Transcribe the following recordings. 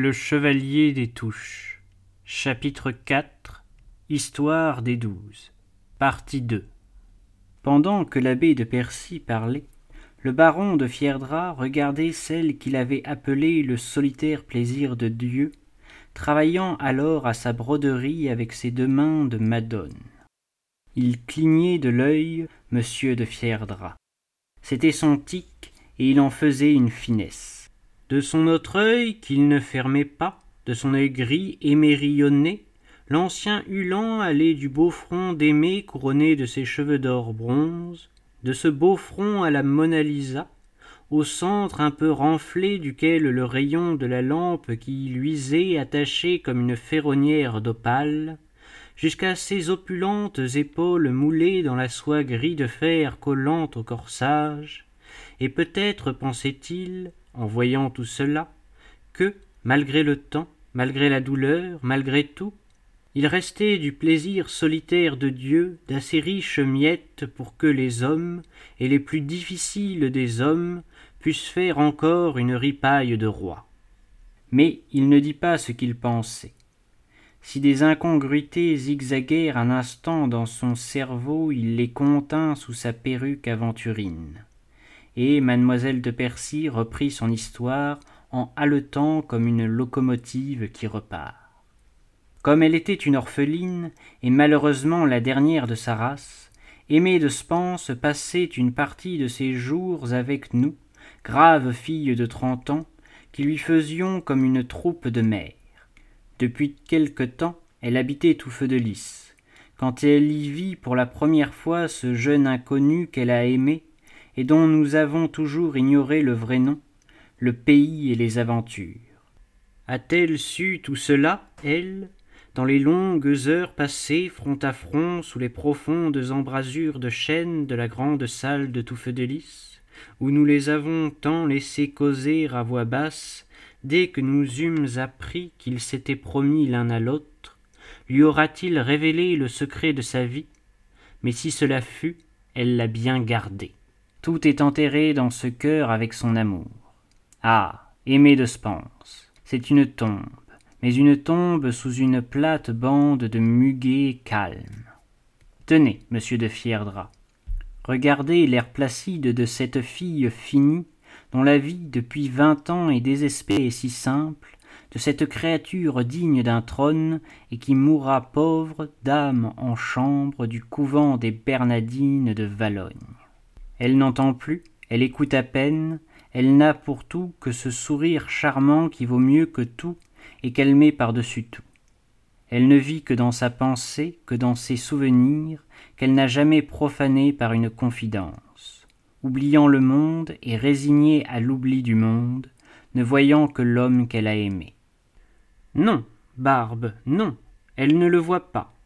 Le Chevalier des Touches. Chapitre IV Histoire des Douze. Partie 2 Pendant que l'abbé de Percy parlait, le baron de Fierdra regardait celle qu'il avait appelée le solitaire plaisir de Dieu, travaillant alors à sa broderie avec ses deux mains de Madone. Il clignait de l'œil monsieur de Fierdra. C'était son tic, et il en faisait une finesse de son autre œil qu'il ne fermait pas, de son œil gris émerillonné, l'ancien Hulan allait du beau front d'Aimé couronné de ses cheveux d'or bronze, de ce beau front à la Mona Lisa, au centre un peu renflé duquel le rayon de la lampe qui luisait attaché comme une ferronnière d'opale, jusqu'à ses opulentes épaules moulées dans la soie gris de fer collante au corsage, et peut-être pensait-il en voyant tout cela, que, malgré le temps, malgré la douleur, malgré tout, il restait du plaisir solitaire de Dieu d'assez riches miettes pour que les hommes, et les plus difficiles des hommes, puissent faire encore une ripaille de roi. Mais il ne dit pas ce qu'il pensait. Si des incongruités zigzaguèrent un instant dans son cerveau, il les contint sous sa perruque aventurine et mademoiselle de Percy reprit son histoire en haletant comme une locomotive qui repart. Comme elle était une orpheline, et malheureusement la dernière de sa race, Aimée de Spence passait une partie de ses jours avec nous, grave fille de trente ans, qui lui faisions comme une troupe de mères. Depuis quelque temps, elle habitait tout feu de lys. Quand elle y vit pour la première fois ce jeune inconnu qu'elle a aimé, et dont nous avons toujours ignoré le vrai nom, le pays et les aventures. A-t-elle su tout cela, elle, dans les longues heures passées front à front sous les profondes embrasures de chêne de la grande salle de tout feu de lys, où nous les avons tant laissés causer à voix basse, dès que nous eûmes appris qu'ils s'étaient promis l'un à l'autre, lui aura-t-il révélé le secret de sa vie? Mais si cela fut, elle l'a bien gardé. Tout est enterré dans ce cœur avec son amour. Ah. Aimé de Spence. C'est une tombe, mais une tombe sous une plate bande de muguet calme. Tenez, monsieur de Fierdra. Regardez l'air placide de cette fille finie, dont la vie depuis vingt ans est désespérée et si simple, de cette créature digne d'un trône et qui mourra pauvre d'âme en chambre du couvent des Bernadines de Valogne. Elle n'entend plus, elle écoute à peine, elle n'a pour tout que ce sourire charmant qui vaut mieux que tout et qu'elle met par-dessus tout. Elle ne vit que dans sa pensée, que dans ses souvenirs, qu'elle n'a jamais profané par une confidence. Oubliant le monde et résignée à l'oubli du monde, ne voyant que l'homme qu'elle a aimé. Non, Barbe, non, elle ne le voit pas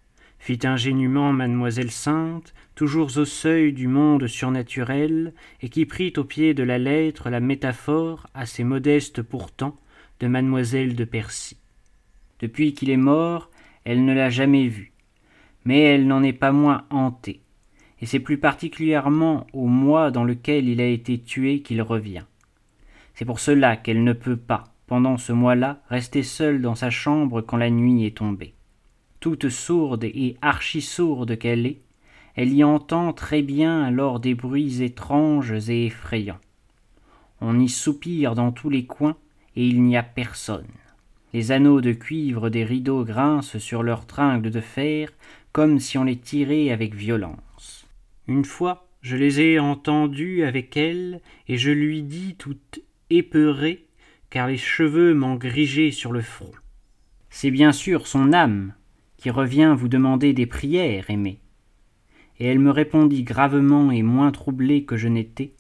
fit ingénument mademoiselle Sainte, toujours au seuil du monde surnaturel, et qui prit au pied de la lettre la métaphore, assez modeste pourtant, de mademoiselle de Percy. Depuis qu'il est mort, elle ne l'a jamais vu, mais elle n'en est pas moins hantée, et c'est plus particulièrement au mois dans lequel il a été tué qu'il revient. C'est pour cela qu'elle ne peut pas, pendant ce mois-là, rester seule dans sa chambre quand la nuit est tombée toute sourde et archi-sourde qu'elle est, elle y entend très bien alors des bruits étranges et effrayants. On y soupire dans tous les coins, et il n'y a personne. Les anneaux de cuivre des rideaux grincent sur leurs tringles de fer, comme si on les tirait avec violence. Une fois, je les ai entendus avec elle, et je lui dis toute épeurée, car les cheveux m'ont grigé sur le front. C'est bien sûr son âme, qui revient vous demander des prières, aimée. Et elle me répondit gravement et moins troublée que je n'étais.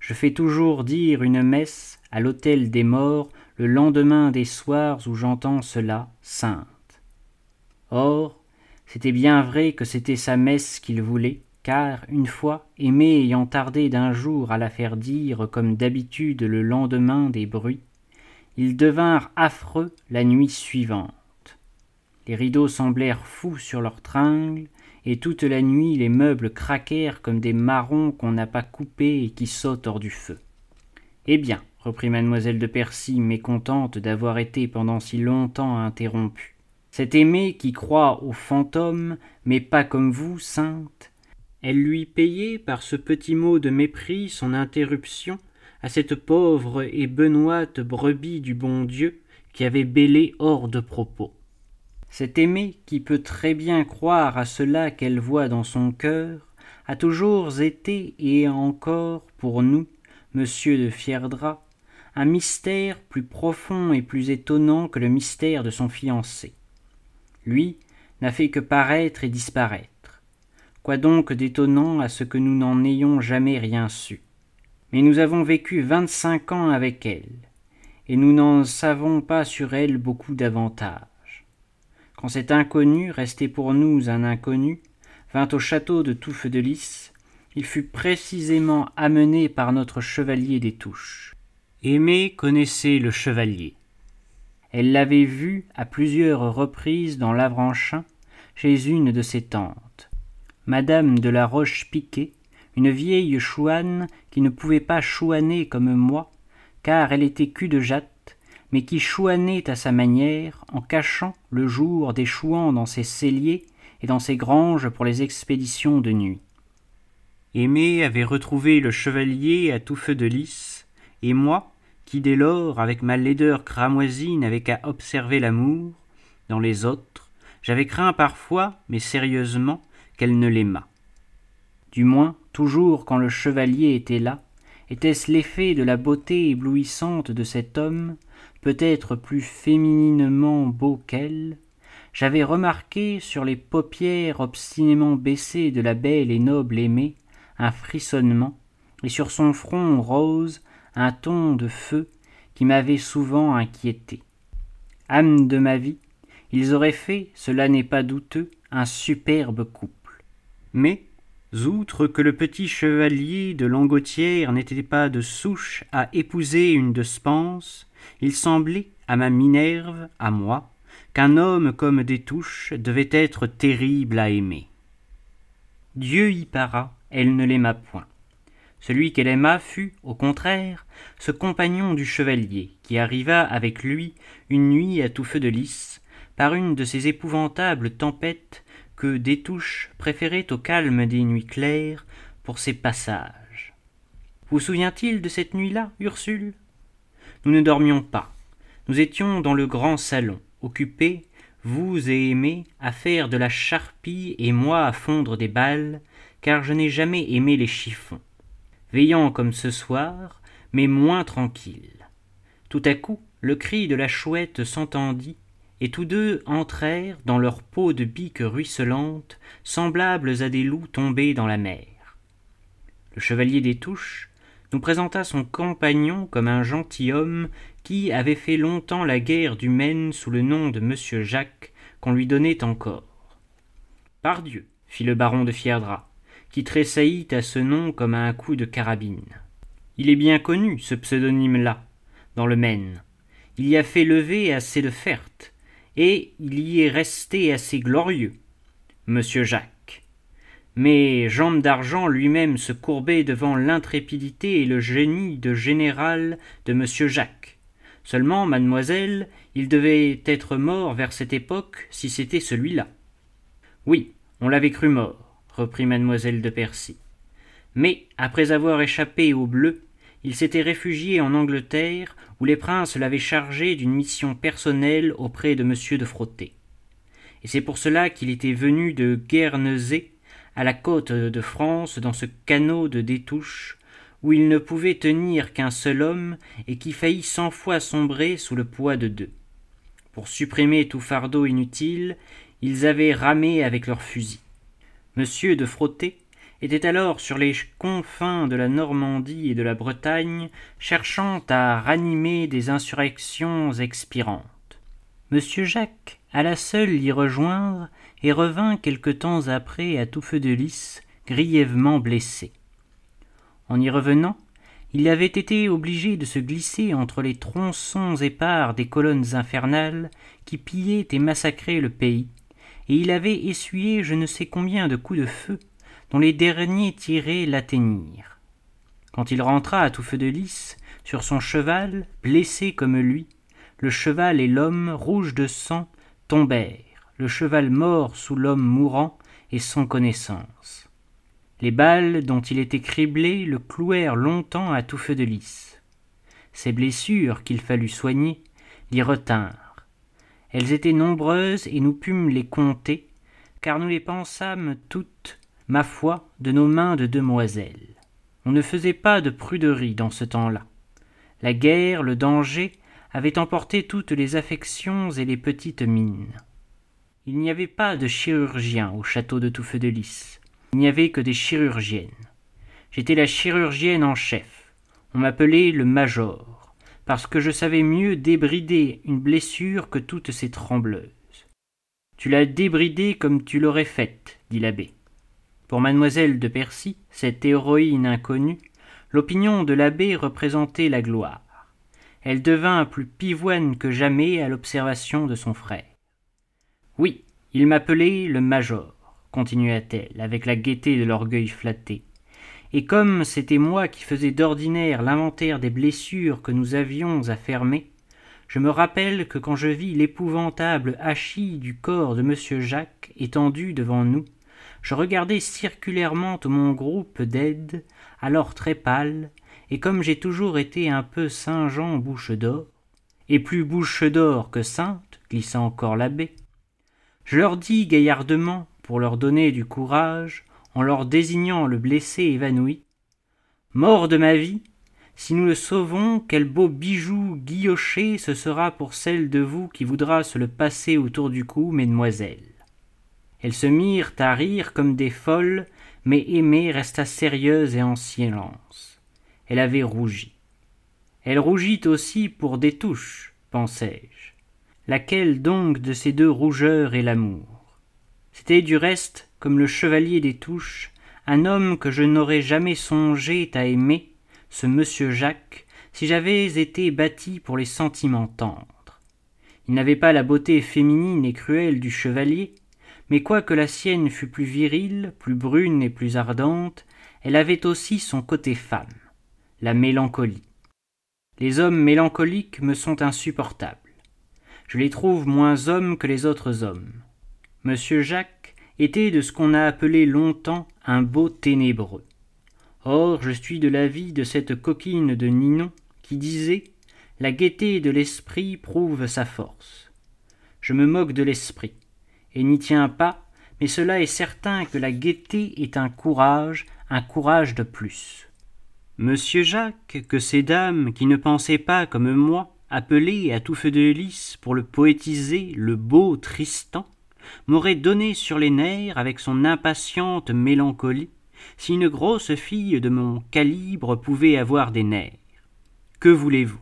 Je fais toujours dire une messe à l'autel des morts le lendemain des soirs où j'entends cela sainte. Or, c'était bien vrai que c'était sa messe qu'il voulait, car, une fois, aimé ayant tardé d'un jour à la faire dire comme d'habitude le lendemain des bruits, ils devinrent affreux la nuit suivante. Les rideaux semblèrent fous sur leurs tringles, et toute la nuit les meubles craquèrent comme des marrons qu'on n'a pas coupés et qui sautent hors du feu. Eh bien, reprit mademoiselle de Percy, mécontente d'avoir été pendant si longtemps interrompue. Cet aimé qui croit aux fantômes, mais pas comme vous, sainte. Elle lui payait par ce petit mot de mépris son interruption à cette pauvre et benoîte brebis du bon Dieu qui avait bêlé hors de propos. Cet aimé qui peut très bien croire à cela qu'elle voit dans son cœur a toujours été et encore pour nous, monsieur de Fierdra, un mystère plus profond et plus étonnant que le mystère de son fiancé. Lui n'a fait que paraître et disparaître. Quoi donc d'étonnant à ce que nous n'en ayons jamais rien su? Mais nous avons vécu vingt-cinq ans avec elle, et nous n'en savons pas sur elle beaucoup davantage. Quand cet inconnu, resté pour nous un inconnu, vint au château de Touffe de Lys, il fut précisément amené par notre chevalier des Touches. Aimée connaissait le chevalier. Elle l'avait vu à plusieurs reprises dans l'Avranchin, chez une de ses tantes. Madame de la Roche-Piquet, une vieille chouane qui ne pouvait pas chouaner comme moi, car elle était cul de jatte, mais qui chouanait à sa manière, en cachant le jour des chouans dans ses celliers et dans ses granges pour les expéditions de nuit. Aimé avait retrouvé le chevalier à tout feu de lys, et moi, qui dès lors, avec ma laideur cramoisie, n'avais qu'à observer l'amour, dans les autres, j'avais craint parfois, mais sérieusement, qu'elle ne l'aimât. Du moins, toujours quand le chevalier était là, était-ce l'effet de la beauté éblouissante de cet homme, peut-être plus fémininement beau qu'elle J'avais remarqué sur les paupières obstinément baissées de la belle et noble aimée un frissonnement, et sur son front rose un ton de feu qui m'avait souvent inquiété. Âme de ma vie, ils auraient fait, cela n'est pas douteux, un superbe couple. Mais, outre que le petit chevalier de Langotière n'était pas de souche à épouser une de Spence, il semblait, à ma Minerve, à moi, qu'un homme comme des touches devait être terrible à aimer. Dieu y para, elle ne l'aima point. Celui qu'elle aima fut, au contraire, ce compagnon du chevalier, qui arriva avec lui une nuit à tout feu de lys, par une de ces épouvantables tempêtes que Détouche préférait au calme des nuits claires pour ses passages. Vous souvient-il de cette nuit-là, Ursule? Nous ne dormions pas. Nous étions dans le grand salon, occupés, vous et Aimé, à faire de la charpie et moi à fondre des balles, car je n'ai jamais aimé les chiffons. Veillant comme ce soir, mais moins tranquille. Tout à coup, le cri de la chouette s'entendit et tous deux entrèrent dans leur peau de bique ruisselante, semblables à des loups tombés dans la mer. Le chevalier des Touches nous présenta son compagnon comme un gentilhomme qui avait fait longtemps la guerre du Maine sous le nom de Monsieur Jacques, qu'on lui donnait encore. Pardieu, fit le baron de Fierdra, qui tressaillit à ce nom comme à un coup de carabine. Il est bien connu, ce pseudonyme-là, dans le Maine. Il y a fait lever assez de fertes, et il y est resté assez glorieux, monsieur Jacques. Mais Jean d'Argent lui-même se courbait devant l'intrépidité et le génie de général de monsieur Jacques. Seulement, mademoiselle, il devait être mort vers cette époque si c'était celui-là. Oui, on l'avait cru mort, reprit mademoiselle de Percy. Mais, après avoir échappé au bleu, il s'était réfugié en Angleterre, où les princes l'avaient chargé d'une mission personnelle auprès de monsieur de Frotté. Et c'est pour cela qu'il était venu de Guernesey à la côte de France dans ce canot de détouche où il ne pouvait tenir qu'un seul homme et qui faillit cent fois sombrer sous le poids de deux. Pour supprimer tout fardeau inutile, ils avaient ramé avec leurs fusils. Monsieur de Frotté était alors sur les confins de la Normandie et de la Bretagne, cherchant à ranimer des insurrections expirantes. Monsieur Jacques alla seul l'y rejoindre et revint quelque temps après à tout feu de lys, grièvement blessé. En y revenant, il avait été obligé de se glisser entre les tronçons épars des colonnes infernales qui pillaient et massacraient le pays, et il avait essuyé je ne sais combien de coups de feu dont les derniers tirés l'atteignirent. Quand il rentra à tout feu de lys, sur son cheval, blessé comme lui, le cheval et l'homme, rouges de sang, tombèrent, le cheval mort sous l'homme mourant et sans connaissance. Les balles dont il était criblé le clouèrent longtemps à tout feu de lys. Ces blessures qu'il fallut soigner l'y retinrent. Elles étaient nombreuses et nous pûmes les compter, car nous les pensâmes toutes, ma foi, de nos mains de demoiselles. On ne faisait pas de pruderie dans ce temps-là. La guerre, le danger, avaient emporté toutes les affections et les petites mines. Il n'y avait pas de chirurgien au château de Touffeux de Lys. Il n'y avait que des chirurgiennes. J'étais la chirurgienne en chef. On m'appelait le major, parce que je savais mieux débrider une blessure que toutes ces trembleuses. Tu l'as débridée comme tu l'aurais faite, dit l'abbé. Pour mademoiselle de Percy, cette héroïne inconnue, l'opinion de l'abbé représentait la gloire. Elle devint plus pivoine que jamais à l'observation de son frère. Oui, il m'appelait le major, continua-t-elle, avec la gaieté de l'orgueil flatté. Et comme c'était moi qui faisais d'ordinaire l'inventaire des blessures que nous avions à fermer, je me rappelle que quand je vis l'épouvantable hachis du corps de monsieur Jacques étendu devant nous, je regardai circulairement mon groupe d'aide, alors très pâle, et comme j'ai toujours été un peu Saint Jean bouche d'or, et plus bouche d'or que sainte, glissa encore l'abbé, je leur dis gaillardement, pour leur donner du courage, en leur désignant le blessé évanoui, Mort de ma vie, si nous le sauvons, quel beau bijou guilloché ce sera pour celle de vous qui voudra se le passer autour du cou, mesdemoiselles. Elles se mirent à rire comme des folles, mais Aimée resta sérieuse et en silence. Elle avait rougi. Elle rougit aussi pour des touches, pensai-je. Laquelle donc de ces deux rougeurs est l'amour? C'était du reste, comme le chevalier des touches, un homme que je n'aurais jamais songé à aimer, ce monsieur Jacques, si j'avais été bâti pour les sentiments tendres. Il n'avait pas la beauté féminine et cruelle du chevalier, mais quoique la sienne fût plus virile, plus brune et plus ardente, elle avait aussi son côté femme, la mélancolie. Les hommes mélancoliques me sont insupportables. Je les trouve moins hommes que les autres hommes. Monsieur Jacques était de ce qu'on a appelé longtemps un beau ténébreux. Or, je suis de l'avis de cette coquine de Ninon qui disait La gaieté de l'esprit prouve sa force. Je me moque de l'esprit et n'y tient pas, mais cela est certain que la gaieté est un courage, un courage de plus. Monsieur Jacques, que ces dames, qui ne pensaient pas comme moi, appelaient à tout feu de lys pour le poétiser le beau Tristan, m'auraient donné sur les nerfs avec son impatiente mélancolie, si une grosse fille de mon calibre pouvait avoir des nerfs. Que voulez-vous?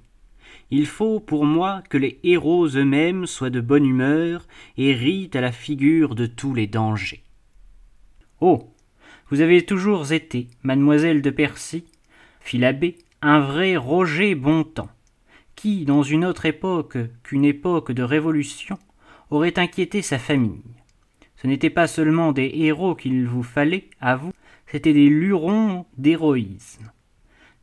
Il faut pour moi que les héros eux-mêmes soient de bonne humeur et rient à la figure de tous les dangers. Oh. Vous avez toujours été, mademoiselle de Percy, fit l'abbé, un vrai Roger Bontemps, qui, dans une autre époque qu'une époque de révolution, aurait inquiété sa famille. Ce n'était pas seulement des héros qu'il vous fallait, à vous, c'étaient des lurons d'héroïsme.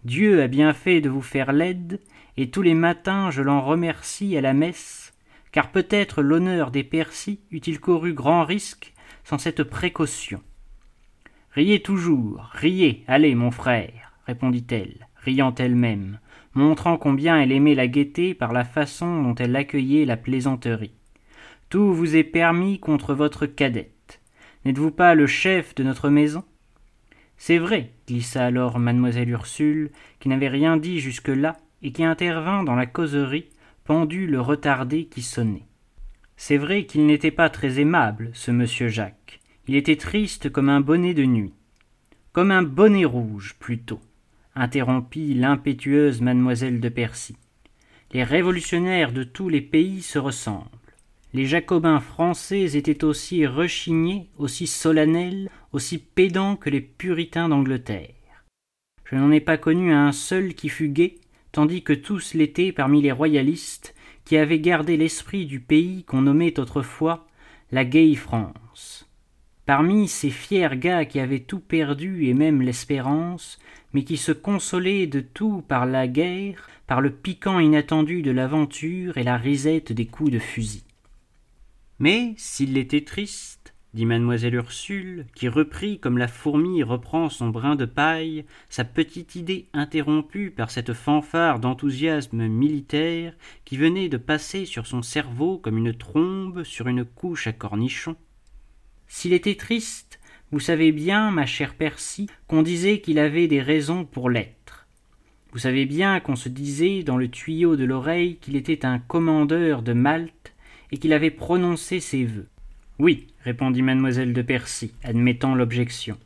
Dieu a bien fait de vous faire laide, et tous les matins je l'en remercie à la messe, car peut-être l'honneur des Percy eût-il couru grand risque sans cette précaution. Riez toujours, riez, allez, mon frère, répondit-elle, riant elle-même, montrant combien elle aimait la gaieté par la façon dont elle accueillait la plaisanterie. Tout vous est permis contre votre cadette. N'êtes-vous pas le chef de notre maison? C'est vrai, glissa alors mademoiselle Ursule, qui n'avait rien dit jusque-là, et qui intervint dans la causerie, pendu le retardé qui sonnait. C'est vrai qu'il n'était pas très aimable, ce monsieur Jacques. Il était triste comme un bonnet de nuit. Comme un bonnet rouge, plutôt, interrompit l'impétueuse mademoiselle de Percy. Les révolutionnaires de tous les pays se ressemblent. Les jacobins français étaient aussi rechignés, aussi solennels, aussi pédants que les puritains d'Angleterre. Je n'en ai pas connu un seul qui fût gai, tandis que tous l'étaient parmi les royalistes qui avaient gardé l'esprit du pays qu'on nommait autrefois la gaie France. Parmi ces fiers gars qui avaient tout perdu et même l'espérance, mais qui se consolaient de tout par la guerre, par le piquant inattendu de l'aventure et la risette des coups de fusil. Mais s'il était triste, dit mademoiselle Ursule, qui reprit comme la fourmi reprend son brin de paille, sa petite idée interrompue par cette fanfare d'enthousiasme militaire qui venait de passer sur son cerveau comme une trombe sur une couche à cornichons. S'il était triste, vous savez bien, ma chère Percy, qu'on disait qu'il avait des raisons pour l'être. Vous savez bien qu'on se disait dans le tuyau de l'oreille qu'il était un commandeur de Malte et qu'il avait prononcé ses vœux. Oui, répondit mademoiselle de Percy, admettant l'objection.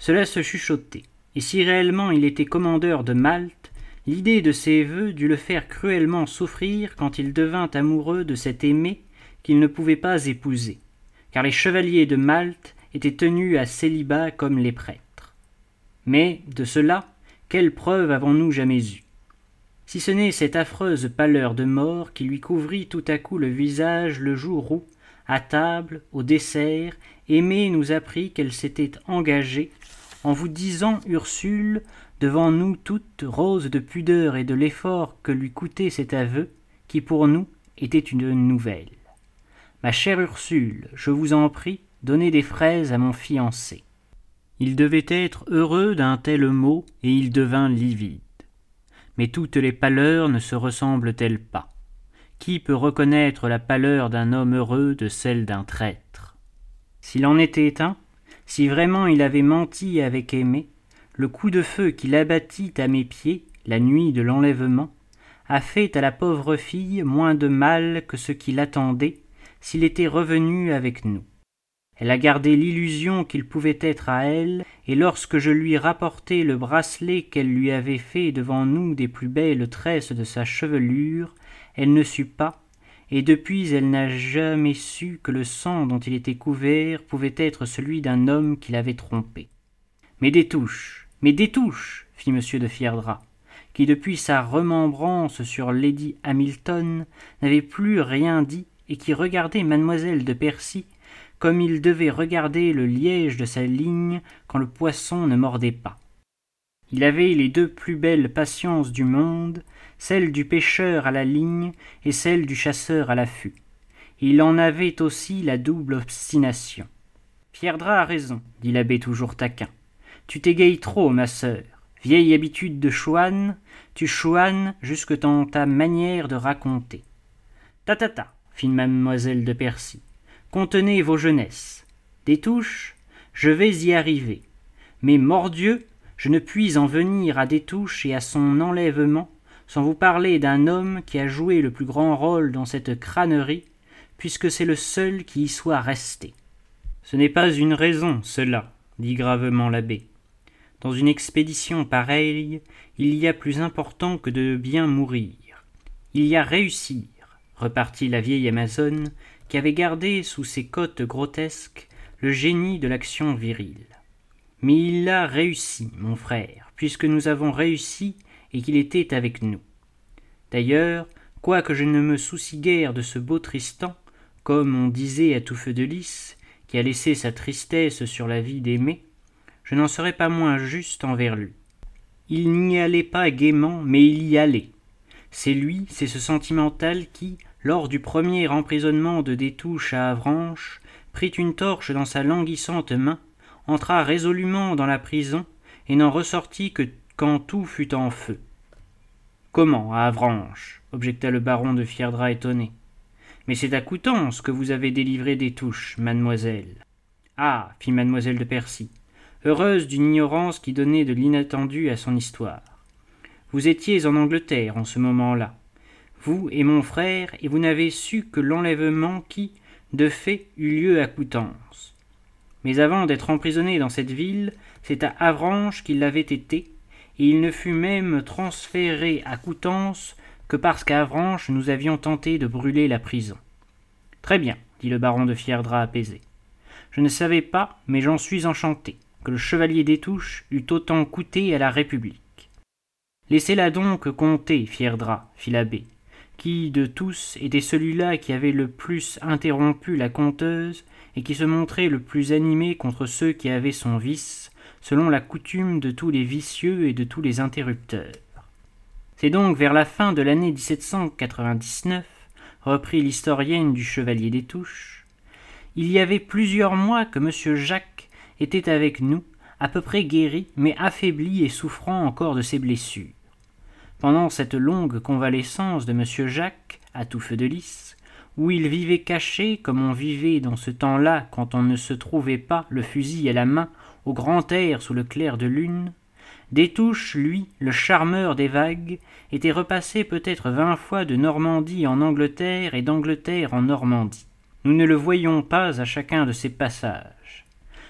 Cela se chuchotait, et si réellement il était commandeur de Malte, l'idée de ses vœux dut le faire cruellement souffrir quand il devint amoureux de cette aimée qu'il ne pouvait pas épouser, car les chevaliers de Malte étaient tenus à célibat comme les prêtres. Mais, de cela, quelle preuve avons-nous jamais eue? Si ce n'est cette affreuse pâleur de mort qui lui couvrit tout à coup le visage le jour où, à table, au dessert, Aimée nous apprit qu'elle s'était engagée, en vous disant, Ursule, devant nous toutes, roses de pudeur et de l'effort que lui coûtait cet aveu, qui pour nous était une nouvelle. Ma chère Ursule, je vous en prie, donnez des fraises à mon fiancé. Il devait être heureux d'un tel mot, et il devint livide. Mais toutes les pâleurs ne se ressemblent-elles pas? Qui peut reconnaître la pâleur d'un homme heureux de celle d'un traître? S'il en était un, si vraiment il avait menti avec Aimé, le coup de feu qu'il abattit à mes pieds, la nuit de l'enlèvement, a fait à la pauvre fille moins de mal que ce qu'il attendait s'il était revenu avec nous. Elle a gardé l'illusion qu'il pouvait être à elle, et lorsque je lui rapportai le bracelet qu'elle lui avait fait devant nous des plus belles tresses de sa chevelure, elle ne sut pas, et depuis elle n'a jamais su que le sang dont il était couvert pouvait être celui d'un homme qui l'avait trompé. Mais des touches, mais des touches, fit M. de Fierdra, qui depuis sa remembrance sur Lady Hamilton n'avait plus rien dit et qui regardait mademoiselle de Percy comme il devait regarder le liège de sa ligne quand le poisson ne mordait pas. Il avait les deux plus belles patiences du monde, celle du pêcheur à la ligne et celle du chasseur à l'affût. Il en avait aussi la double obstination. Fierdra a raison, dit l'abbé toujours taquin. Tu t'égayes trop, ma sœur. Vieille habitude de chouane, tu chouanes jusque dans ta manière de raconter. Ta ta ta, fit mademoiselle de Percy. Contenez vos jeunesses. Des touches, je vais y arriver. Mais mordieu, je ne puis en venir à des touches et à son enlèvement sans vous parler d'un homme qui a joué le plus grand rôle dans cette crânerie, puisque c'est le seul qui y soit resté. Ce n'est pas une raison, cela, dit gravement l'abbé. Dans une expédition pareille, il y a plus important que de bien mourir. Il y a réussir, repartit la vieille Amazone, qui avait gardé sous ses côtes grotesques le génie de l'action virile. Mais il a réussi, mon frère, puisque nous avons réussi et qu'il était avec nous. D'ailleurs, quoique je ne me soucie guère de ce beau Tristan, comme on disait à tout feu de lys, qui a laissé sa tristesse sur la vie d'aimer, je n'en serais pas moins juste envers lui. Il n'y allait pas gaiement, mais il y allait. C'est lui, c'est ce sentimental qui, lors du premier emprisonnement de Détouche à Avranches, prit une torche dans sa languissante main, entra résolument dans la prison, et n'en ressortit que quand tout fut en feu. Comment, à Avranches? objecta le baron de Fierdra étonné. Mais c'est à Coutances que vous avez délivré des touches, mademoiselle. Ah, fit mademoiselle de Percy, heureuse d'une ignorance qui donnait de l'inattendu à son histoire. Vous étiez en Angleterre en ce moment-là, vous et mon frère, et vous n'avez su que l'enlèvement qui, de fait, eut lieu à Coutances. Mais avant d'être emprisonné dans cette ville, c'est à Avranches qu'il l'avait été, et il ne fut même transféré à Coutances que parce qu'à Avranches nous avions tenté de brûler la prison. Très bien, dit le baron de Fierdra apaisé. Je ne savais pas, mais j'en suis enchanté, que le chevalier des Touches eût autant coûté à la République. Laissez-la donc compter, Fierdra, fit l'abbé. qui de tous était celui-là qui avait le plus interrompu la conteuse et qui se montrait le plus animé contre ceux qui avaient son vice, selon la coutume de tous les vicieux et de tous les interrupteurs. C'est donc vers la fin de l'année 1799, reprit l'historienne du Chevalier des Touches, il y avait plusieurs mois que M. Jacques était avec nous, à peu près guéri, mais affaibli et souffrant encore de ses blessures. Pendant cette longue convalescence de M. Jacques, à tout feu de lys, où il vivait caché comme on vivait dans ce temps-là quand on ne se trouvait pas le fusil à la main au grand air sous le clair de lune, Détouche, lui, le charmeur des vagues, était repassé peut-être vingt fois de Normandie en Angleterre et d'Angleterre en Normandie. Nous ne le voyions pas à chacun de ses passages.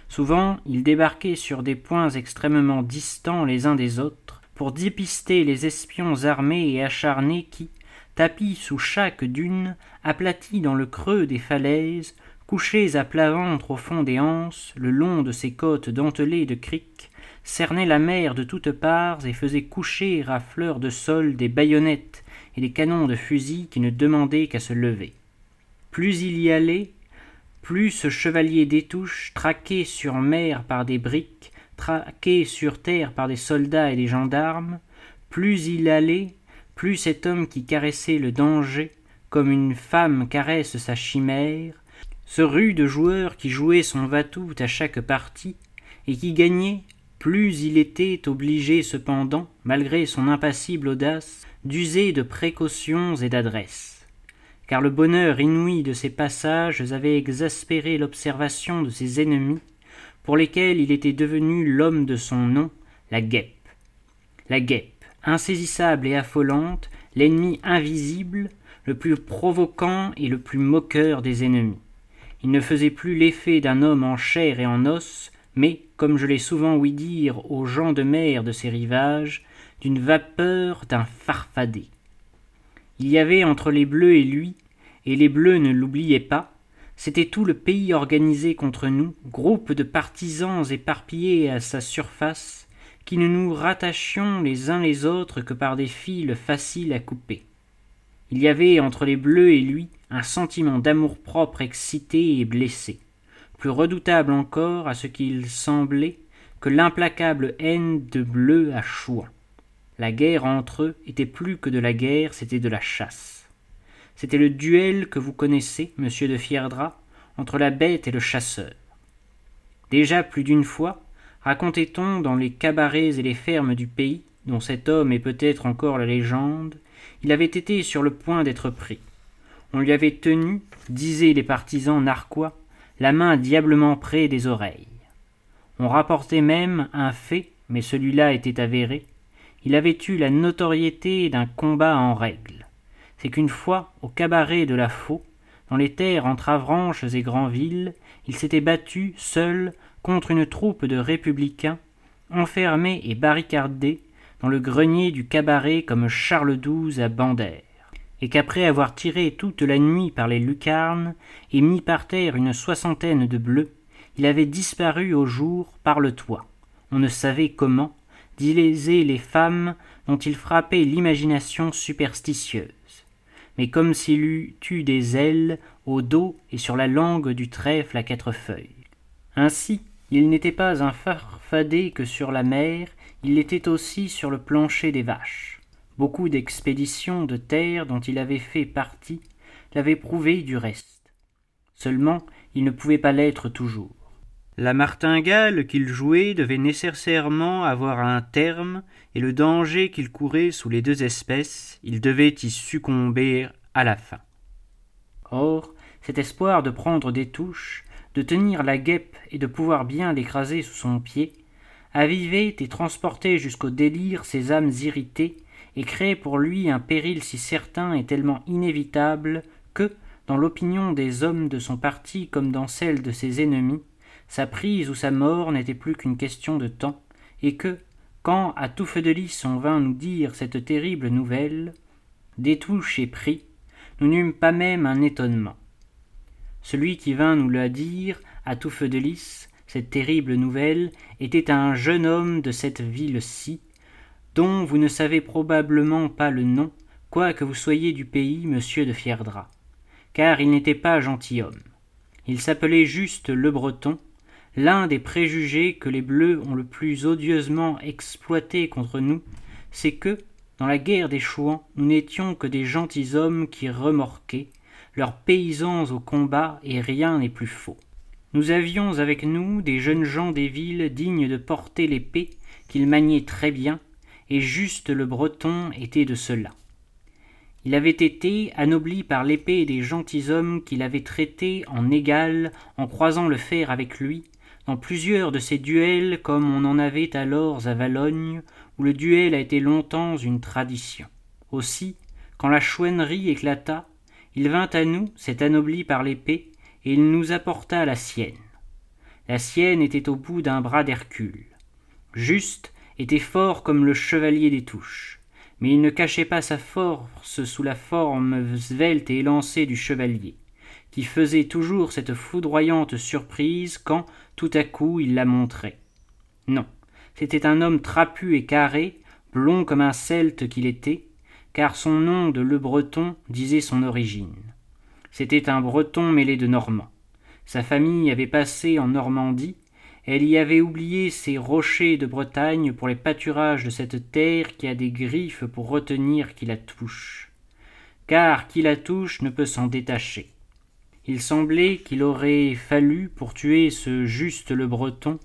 Souvent, il débarquait sur des points extrêmement distants les uns des autres, pour dépister les espions armés et acharnés qui, tapis sous chaque dune, aplatis dans le creux des falaises, couchés à plat ventre au fond des anses, le long de ces côtes dentelées de criques, cernaient la mer de toutes parts et faisaient coucher à fleur de sol des baïonnettes et des canons de fusil qui ne demandaient qu'à se lever. Plus il y allait, plus ce chevalier d'étouche, traqué sur mer par des briques, traqué sur terre par des soldats et des gendarmes, plus il allait, plus cet homme qui caressait le danger, comme une femme caresse sa chimère, ce rude joueur qui jouait son va-tout à chaque partie, et qui gagnait plus il était obligé cependant, malgré son impassible audace, d'user de précautions et d'adresse. Car le bonheur inouï de ses passages avait exaspéré l'observation de ses ennemis, pour lesquels il était devenu l'homme de son nom, la guêpe. La guêpe, insaisissable et affolante, l'ennemi invisible, le plus provoquant et le plus moqueur des ennemis. Il ne faisait plus l'effet d'un homme en chair et en os, mais, comme je l'ai souvent ouï dire aux gens de mer de ces rivages, d'une vapeur, d'un farfadet. Il y avait entre les Bleus et lui, et les Bleus ne l'oubliaient pas, c'était tout le pays organisé contre nous, groupe de partisans éparpillés à sa surface, qui ne nous rattachions les uns les autres que par des fils faciles à couper. Il y avait entre les Bleus et lui un sentiment d'amour-propre excité et blessé plus redoutable encore à ce qu'il semblait que l'implacable haine de Bleu à Chouan. La guerre entre eux était plus que de la guerre, c'était de la chasse. C'était le duel que vous connaissez, monsieur de Fierdra, entre la bête et le chasseur. Déjà plus d'une fois, racontait-on dans les cabarets et les fermes du pays, dont cet homme est peut-être encore la légende, il avait été sur le point d'être pris. On lui avait tenu, disaient les partisans narquois, la main diablement près des oreilles. On rapportait même un fait, mais celui-là était avéré. Il avait eu la notoriété d'un combat en règle. C'est qu'une fois, au cabaret de la Faux, dans les terres entre Avranches et Granville, il s'était battu, seul, contre une troupe de républicains, enfermés et barricadés dans le grenier du cabaret comme Charles XII à Bandère et qu'après avoir tiré toute la nuit par les lucarnes et mis par terre une soixantaine de bleus, il avait disparu au jour par le toit. On ne savait comment, disaient les femmes dont il frappait l'imagination superstitieuse, mais comme s'il eût eu des ailes au dos et sur la langue du trèfle à quatre feuilles. Ainsi, il n'était pas un farfadet que sur la mer, il l'était aussi sur le plancher des vaches. Beaucoup d'expéditions de terre dont il avait fait partie l'avaient prouvé du reste. Seulement, il ne pouvait pas l'être toujours. La martingale qu'il jouait devait nécessairement avoir un terme, et le danger qu'il courait sous les deux espèces, il devait y succomber à la fin. Or, cet espoir de prendre des touches, de tenir la guêpe et de pouvoir bien l'écraser sous son pied, avivait et transportait jusqu'au délire ses âmes irritées et créait pour lui un péril si certain et tellement inévitable que, dans l'opinion des hommes de son parti comme dans celle de ses ennemis, sa prise ou sa mort n'était plus qu'une question de temps, et que, quand à tout feu de lys on vint nous dire cette terrible nouvelle, détouche et pris, nous n'eûmes pas même un étonnement. Celui qui vint nous la dire à tout feu de lys, cette terrible nouvelle, était un jeune homme de cette ville-ci, dont vous ne savez probablement pas le nom, quoique vous soyez du pays, monsieur de Fierdra, car il n'était pas gentilhomme. Il s'appelait juste Le Breton, l'un des préjugés que les Bleus ont le plus odieusement exploité contre nous, c'est que, dans la guerre des Chouans, nous n'étions que des gentilshommes qui remorquaient, leurs paysans au combat, et rien n'est plus faux. Nous avions avec nous des jeunes gens des villes dignes de porter l'épée, qu'ils maniaient très bien, et juste le breton était de cela. Il avait été anobli par l'épée des gentilshommes qu'il avait traités en égal en croisant le fer avec lui, dans plusieurs de ces duels comme on en avait alors à Valogne, où le duel a été longtemps une tradition. Aussi, quand la chouennerie éclata, il vint à nous, cet anobli par l'épée, et il nous apporta la sienne. La sienne était au bout d'un bras d'Hercule. Juste était fort comme le chevalier des touches, mais il ne cachait pas sa force sous la forme svelte et élancée du chevalier, qui faisait toujours cette foudroyante surprise quand, tout à coup, il la montrait. Non, c'était un homme trapu et carré, blond comme un celte qu'il était, car son nom de Le Breton disait son origine. C'était un Breton mêlé de Normand. Sa famille avait passé en Normandie, elle y avait oublié ses rochers de Bretagne pour les pâturages de cette terre qui a des griffes pour retenir qui la touche. Car qui la touche ne peut s'en détacher. Il semblait qu'il aurait fallu, pour tuer ce juste le Breton,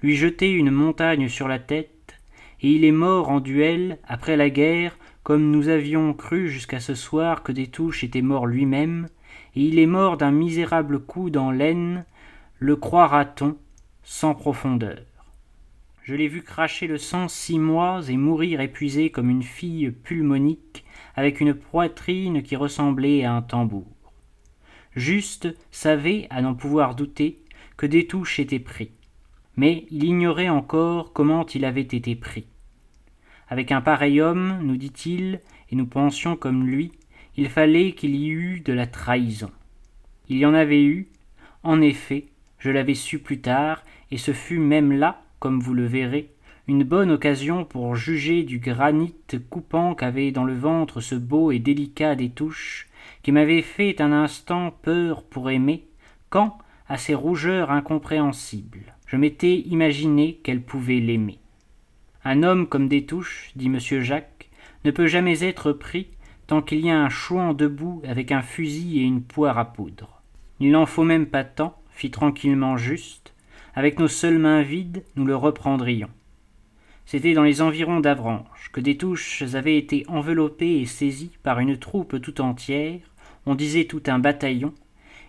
lui jeter une montagne sur la tête, et il est mort en duel après la guerre, comme nous avions cru jusqu'à ce soir que Détouche était mort lui-même, et il est mort d'un misérable coup dans l'aine, le croira-t-on, sans profondeur. Je l'ai vu cracher le sang six mois et mourir épuisé comme une fille pulmonique, avec une poitrine qui ressemblait à un tambour. Juste savait, à n'en pouvoir douter, que Détouche était pris. Mais il ignorait encore comment il avait été pris. Avec un pareil homme, nous dit-il, et nous pensions comme lui, il fallait qu'il y eût de la trahison. Il y en avait eu, en effet, je l'avais su plus tard, et ce fut même là, comme vous le verrez, une bonne occasion pour juger du granit coupant qu'avait dans le ventre ce beau et délicat des touches, qui m'avait fait un instant peur pour aimer, quand, à ces rougeurs incompréhensibles, je m'étais imaginé qu'elle pouvait l'aimer. Un homme comme des touches, dit monsieur Jacques, ne peut jamais être pris tant qu'il y a un chouan debout avec un fusil et une poire à poudre. Il n'en faut même pas tant, fit tranquillement Juste. Avec nos seules mains vides, nous le reprendrions. C'était dans les environs d'Avranches que des touches avaient été enveloppées et saisies par une troupe tout entière, on disait tout un bataillon,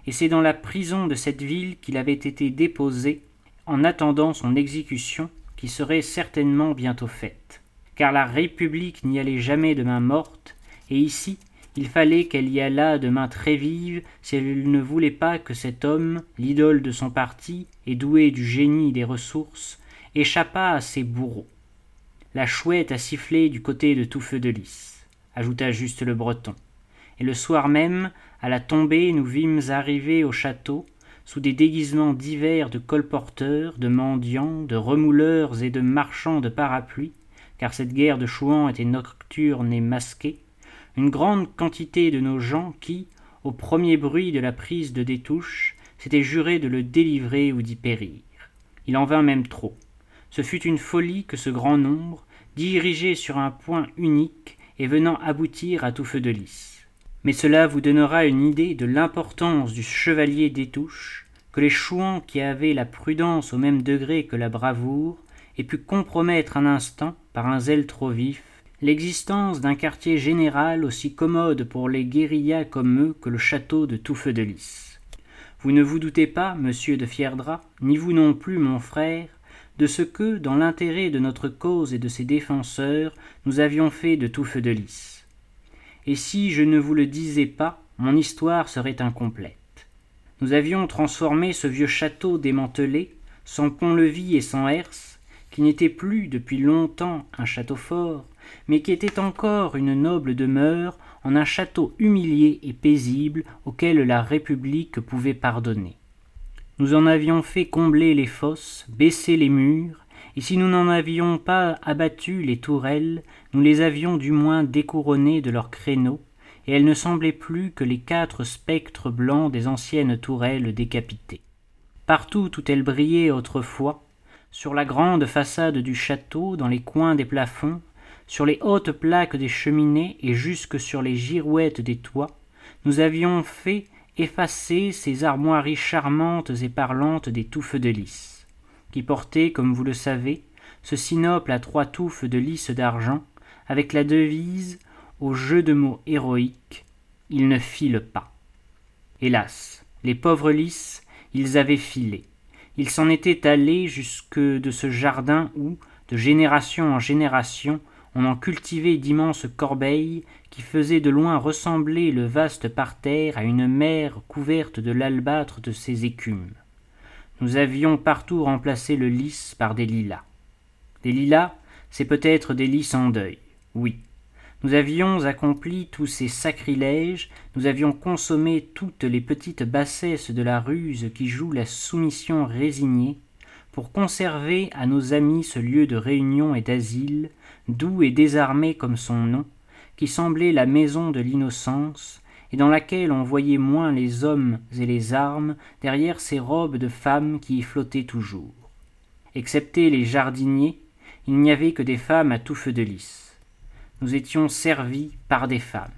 et c'est dans la prison de cette ville qu'il avait été déposé en attendant son exécution qui serait certainement bientôt faite. Car la République n'y allait jamais de main morte, et ici il fallait qu'elle y allât de main très vive si elle ne voulait pas que cet homme, l'idole de son parti et doué du génie des ressources, échappât à ses bourreaux. La chouette a sifflé du côté de tout feu de lys, ajouta juste le breton. Et le soir même, à la tombée, nous vîmes arriver au château, sous des déguisements divers de colporteurs, de mendiants, de remouleurs et de marchands de parapluies, car cette guerre de Chouan était nocturne et masquée, une grande quantité de nos gens qui, au premier bruit de la prise de Détouche, s'étaient jurés de le délivrer ou d'y périr. Il en vint même trop. Ce fut une folie que ce grand nombre, dirigé sur un point unique et venant aboutir à tout feu de lys. Mais cela vous donnera une idée de l'importance du chevalier Détouche, que les chouans qui avaient la prudence au même degré que la bravoure aient pu compromettre un instant par un zèle trop vif l'existence d'un quartier général aussi commode pour les guérillas comme eux que le château de Touffeux de Lys. Vous ne vous doutez pas, monsieur de Fierdra, ni vous non plus, mon frère, de ce que, dans l'intérêt de notre cause et de ses défenseurs, nous avions fait de Touffeux de Lys. Et si je ne vous le disais pas, mon histoire serait incomplète. Nous avions transformé ce vieux château démantelé, sans pont-levis et sans herse, qui n'était plus depuis longtemps un château fort, mais qui était encore une noble demeure en un château humilié et paisible auquel la République pouvait pardonner. Nous en avions fait combler les fosses, baisser les murs, et si nous n'en avions pas abattu les tourelles, nous les avions du moins découronnées de leurs créneaux, et elles ne semblaient plus que les quatre spectres blancs des anciennes tourelles décapitées. Partout où elles brillaient autrefois, sur la grande façade du château, dans les coins des plafonds, sur les hautes plaques des cheminées et jusque sur les girouettes des toits, nous avions fait effacer ces armoiries charmantes et parlantes des touffes de lys, qui portaient, comme vous le savez, ce sinople à trois touffes de lys d'argent, avec la devise, au jeu de mots héroïque, ils ne filent pas. Hélas, les pauvres lys, ils avaient filé. Ils s'en étaient allés jusque de ce jardin où, de génération en génération, on en cultivait d'immenses corbeilles qui faisaient de loin ressembler le vaste parterre à une mer couverte de l'albâtre de ses écumes. Nous avions partout remplacé le lys par des lilas. Des lilas, c'est peut-être des lys en deuil, oui. Nous avions accompli tous ces sacrilèges, nous avions consommé toutes les petites bassesses de la ruse qui joue la soumission résignée, pour conserver à nos amis ce lieu de réunion et d'asile, doux et désarmé comme son nom, qui semblait la maison de l'innocence, et dans laquelle on voyait moins les hommes et les armes derrière ces robes de femmes qui y flottaient toujours. Excepté les jardiniers, il n'y avait que des femmes à tout feu de lys. Nous étions servis par des femmes.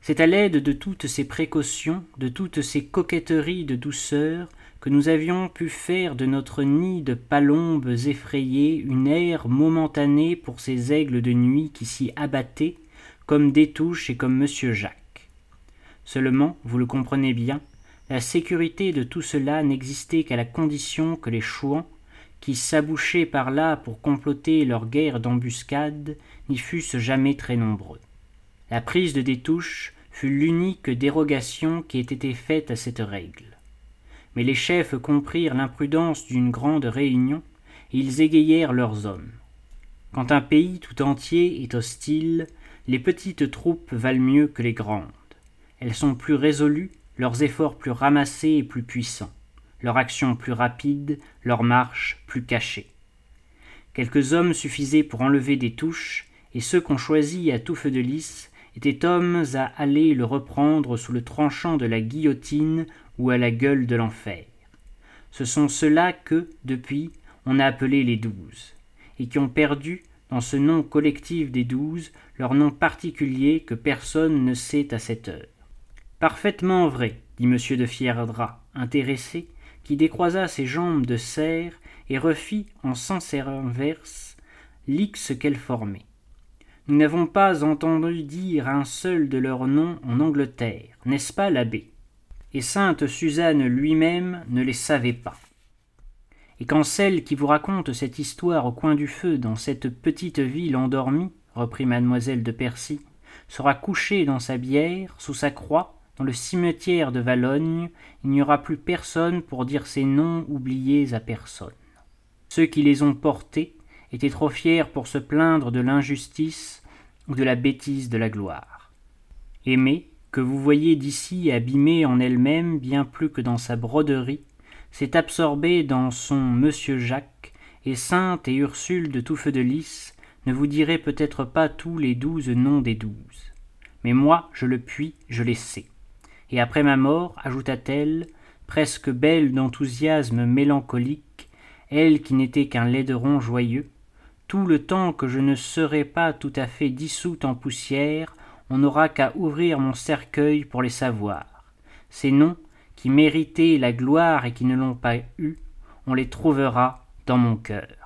C'est à l'aide de toutes ces précautions, de toutes ces coquetteries de douceur, que nous avions pu faire de notre nid de palombes effrayées une aire momentanée pour ces aigles de nuit qui s'y abattaient, comme Détouche et comme monsieur Jacques. Seulement, vous le comprenez bien, la sécurité de tout cela n'existait qu'à la condition que les chouans, qui s'abouchaient par là pour comploter leur guerre d'embuscade, n'y fussent jamais très nombreux. La prise de Détouche fut l'unique dérogation qui ait été faite à cette règle. Mais les chefs comprirent l'imprudence d'une grande réunion et ils égayèrent leurs hommes. Quand un pays tout entier est hostile les petites troupes valent mieux que les grandes. Elles sont plus résolues leurs efforts plus ramassés et plus puissants leur action plus rapide leur marche plus cachée quelques hommes suffisaient pour enlever des touches et ceux qu'on choisit à tout feu de lys étaient hommes à aller le reprendre sous le tranchant de la guillotine ou à la gueule de l'enfer. Ce sont ceux-là que, depuis, on a appelés les douze, et qui ont perdu, dans ce nom collectif des douze, leur nom particulier que personne ne sait à cette heure. Parfaitement vrai, dit M. de Fierdra, intéressé, qui décroisa ses jambes de cerf et refit en sens inverse l'X qu'elle formait. Nous n'avons pas entendu dire un seul de leurs noms en Angleterre, n'est-ce pas l'abbé? Et sainte Suzanne lui-même ne les savait pas. Et quand celle qui vous raconte cette histoire au coin du feu dans cette petite ville endormie, reprit mademoiselle de Percy, sera couchée dans sa bière, sous sa croix, dans le cimetière de Valogne, il n'y aura plus personne pour dire ces noms oubliés à personne. Ceux qui les ont portés étaient trop fiers pour se plaindre de l'injustice ou de la bêtise de la gloire. Aimée, que vous voyez d'ici abîmée en elle-même bien plus que dans sa broderie, s'est absorbée dans son Monsieur Jacques, et Sainte et Ursule de tout feu de lys ne vous diraient peut-être pas tous les douze noms des douze. Mais moi, je le puis, je les sais. Et après ma mort, ajouta-t-elle, presque belle d'enthousiasme mélancolique, elle qui n'était qu'un laideron joyeux, tout le temps que je ne serai pas tout à fait dissoute en poussière, on n'aura qu'à ouvrir mon cercueil pour les savoir. Ces noms, qui méritaient la gloire et qui ne l'ont pas eue, on les trouvera dans mon cœur.